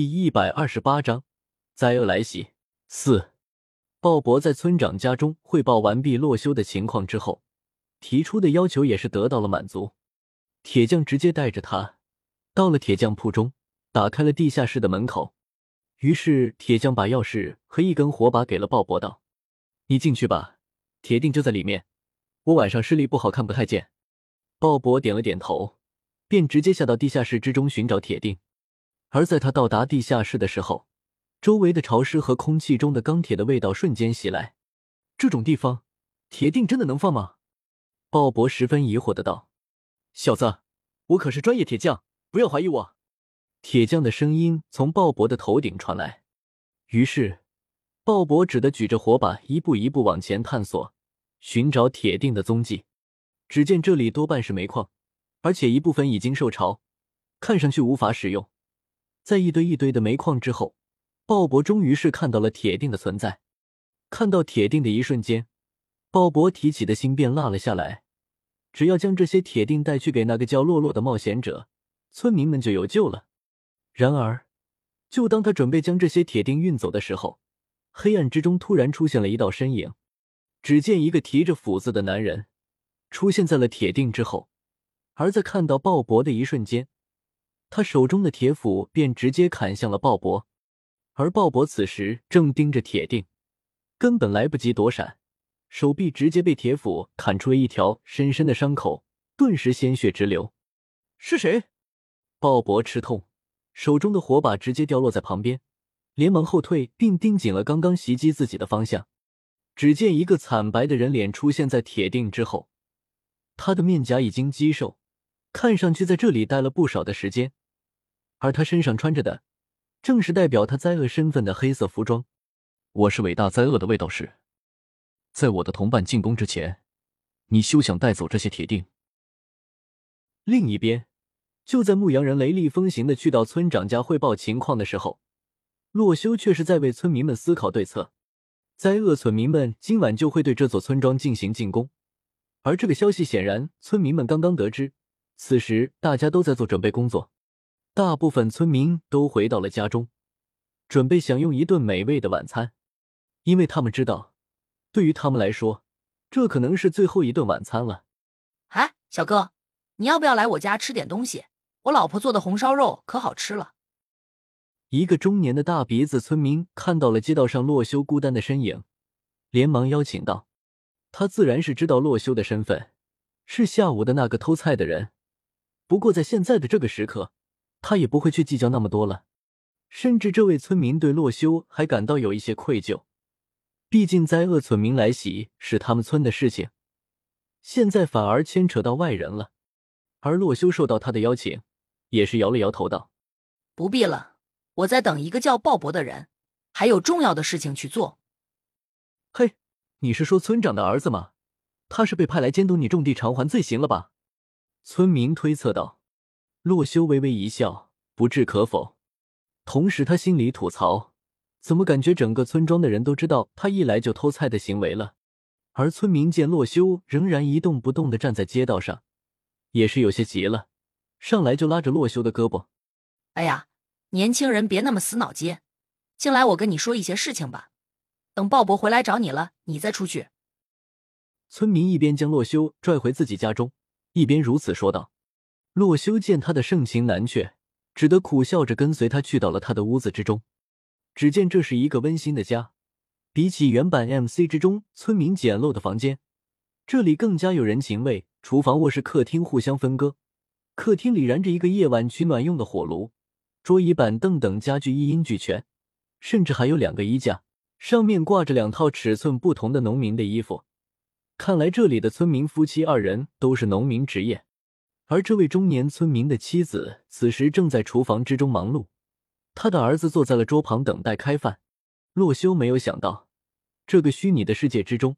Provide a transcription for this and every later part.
第一百二十八章灾厄来袭四。鲍勃在村长家中汇报完毕洛修的情况之后，提出的要求也是得到了满足。铁匠直接带着他到了铁匠铺中，打开了地下室的门口。于是铁匠把钥匙和一根火把给了鲍勃，道：“你进去吧，铁定就在里面。我晚上视力不好，看不太见。”鲍勃点了点头，便直接下到地下室之中寻找铁定。而在他到达地下室的时候，周围的潮湿和空气中的钢铁的味道瞬间袭来。这种地方，铁锭真的能放吗？鲍勃十分疑惑的道：“小子，我可是专业铁匠，不要怀疑我。”铁匠的声音从鲍勃的头顶传来。于是，鲍勃只得举着火把，一步一步往前探索，寻找铁锭的踪迹。只见这里多半是煤矿，而且一部分已经受潮，看上去无法使用。在一堆一堆的煤矿之后，鲍勃终于是看到了铁锭的存在。看到铁锭的一瞬间，鲍勃提起的心便落了下来。只要将这些铁锭带去给那个叫洛洛的冒险者，村民们就有救了。然而，就当他准备将这些铁锭运走的时候，黑暗之中突然出现了一道身影。只见一个提着斧子的男人出现在了铁锭之后，而在看到鲍勃的一瞬间。他手中的铁斧便直接砍向了鲍勃，而鲍勃此时正盯着铁锭，根本来不及躲闪，手臂直接被铁斧砍出了一条深深的伤口，顿时鲜血直流。是谁？鲍勃吃痛，手中的火把直接掉落在旁边，连忙后退，并盯紧了刚刚袭击自己的方向。只见一个惨白的人脸出现在铁锭之后，他的面颊已经肌瘦，看上去在这里待了不少的时间。而他身上穿着的，正是代表他灾厄身份的黑色服装。我是伟大灾厄的卫道士，在我的同伴进攻之前，你休想带走这些铁锭。另一边，就在牧羊人雷厉风行的去到村长家汇报情况的时候，洛修却是在为村民们思考对策。灾厄村民们今晚就会对这座村庄进行进攻，而这个消息显然村民们刚刚得知。此时，大家都在做准备工作。大部分村民都回到了家中，准备享用一顿美味的晚餐，因为他们知道，对于他们来说，这可能是最后一顿晚餐了。哎，小哥，你要不要来我家吃点东西？我老婆做的红烧肉可好吃了。一个中年的大鼻子村民看到了街道上洛修孤单的身影，连忙邀请道：“他自然是知道洛修的身份，是下午的那个偷菜的人。不过在现在的这个时刻。”他也不会去计较那么多了，甚至这位村民对洛修还感到有一些愧疚，毕竟灾厄村民来袭是他们村的事情，现在反而牵扯到外人了。而洛修受到他的邀请，也是摇了摇头道：“不必了，我在等一个叫鲍勃的人，还有重要的事情去做。”嘿，你是说村长的儿子吗？他是被派来监督你种地偿还罪行了吧？村民推测道。洛修微微一笑，不置可否。同时，他心里吐槽：怎么感觉整个村庄的人都知道他一来就偷菜的行为了？而村民见洛修仍然一动不动的站在街道上，也是有些急了，上来就拉着洛修的胳膊：“哎呀，年轻人别那么死脑筋，进来我跟你说一些事情吧。等鲍勃回来找你了，你再出去。”村民一边将洛修拽回自己家中，一边如此说道。洛修见他的盛情难却，只得苦笑着跟随他去到了他的屋子之中。只见这是一个温馨的家，比起原版 MC 之中村民简陋的房间，这里更加有人情味。厨房、卧室、客厅互相分割，客厅里燃着一个夜晚取暖用的火炉，桌椅板凳等家具一应俱全，甚至还有两个衣架，上面挂着两套尺寸不同的农民的衣服。看来这里的村民夫妻二人都是农民职业。而这位中年村民的妻子此时正在厨房之中忙碌，他的儿子坐在了桌旁等待开饭。洛修没有想到，这个虚拟的世界之中，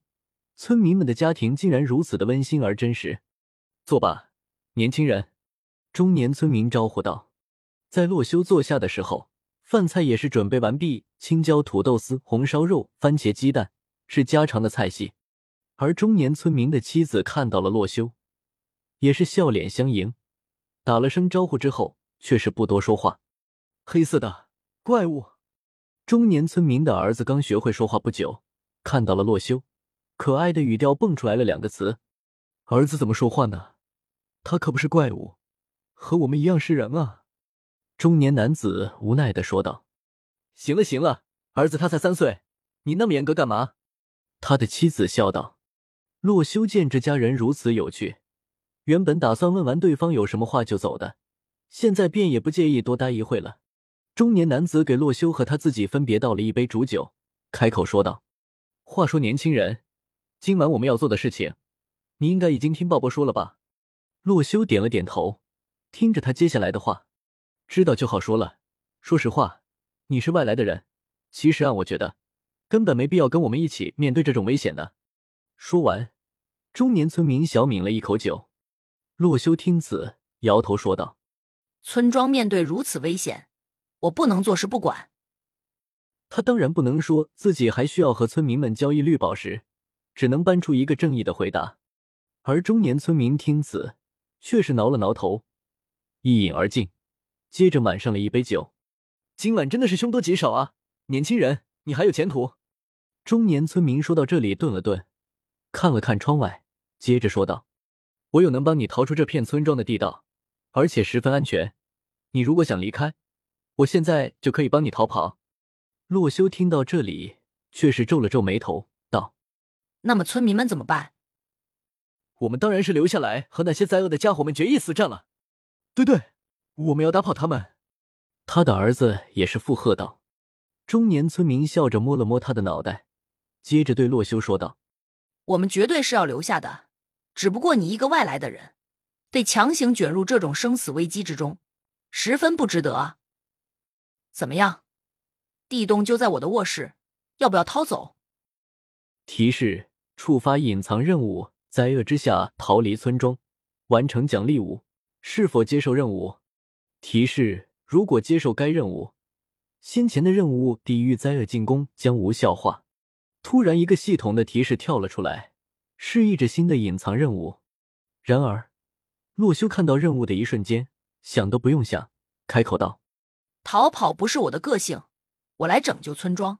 村民们的家庭竟然如此的温馨而真实。坐吧，年轻人。中年村民招呼道。在洛修坐下的时候，饭菜也是准备完毕，青椒土豆丝、红烧肉、番茄鸡蛋是家常的菜系。而中年村民的妻子看到了洛修。也是笑脸相迎，打了声招呼之后，却是不多说话。黑色的，怪物。中年村民的儿子刚学会说话不久，看到了洛修，可爱的语调蹦出来了两个词：“儿子怎么说话呢？他可不是怪物，和我们一样是人啊！”中年男子无奈的说道：“行了行了，儿子他才三岁，你那么严格干嘛？”他的妻子笑道。洛修见这家人如此有趣，原本打算问完对方有什么话就走的，现在便也不介意多待一会了。中年男子给洛修和他自己分别倒了一杯煮酒，开口说道：“话说，年轻人，今晚我们要做的事情，你应该已经听鲍勃说了吧？”洛修点了点头，听着他接下来的话，知道就好说了。说实话，你是外来的人，其实按我觉得，根本没必要跟我们一起面对这种危险的。说完，中年村民小抿了一口酒。洛修听此，摇头说道：“村庄面对如此危险，我不能坐视不管。”他当然不能说自己还需要和村民们交易绿宝石，只能搬出一个正义的回答。而中年村民听此，却是挠了挠头，一饮而尽，接着满上了一杯酒。今晚真的是凶多吉少啊，年轻人，你还有前途。中年村民说到这里，顿了顿。看了看窗外，接着说道：“我有能帮你逃出这片村庄的地道，而且十分安全。你如果想离开，我现在就可以帮你逃跑。”洛修听到这里，却是皱了皱眉头，道：“那么村民们怎么办？”“我们当然是留下来和那些灾厄的家伙们决一死战了。”“对对，我们要打跑他们。”他的儿子也是附和道。中年村民笑着摸了摸他的脑袋，接着对洛修说道。我们绝对是要留下的，只不过你一个外来的人，被强行卷入这种生死危机之中，十分不值得啊！怎么样，地洞就在我的卧室，要不要掏走？提示：触发隐藏任务，灾厄之下逃离村庄，完成奖励五。是否接受任务？提示：如果接受该任务，先前的任务抵御灾厄进攻将无效化。突然，一个系统的提示跳了出来，示意着新的隐藏任务。然而，洛修看到任务的一瞬间，想都不用想，开口道：“逃跑不是我的个性，我来拯救村庄。”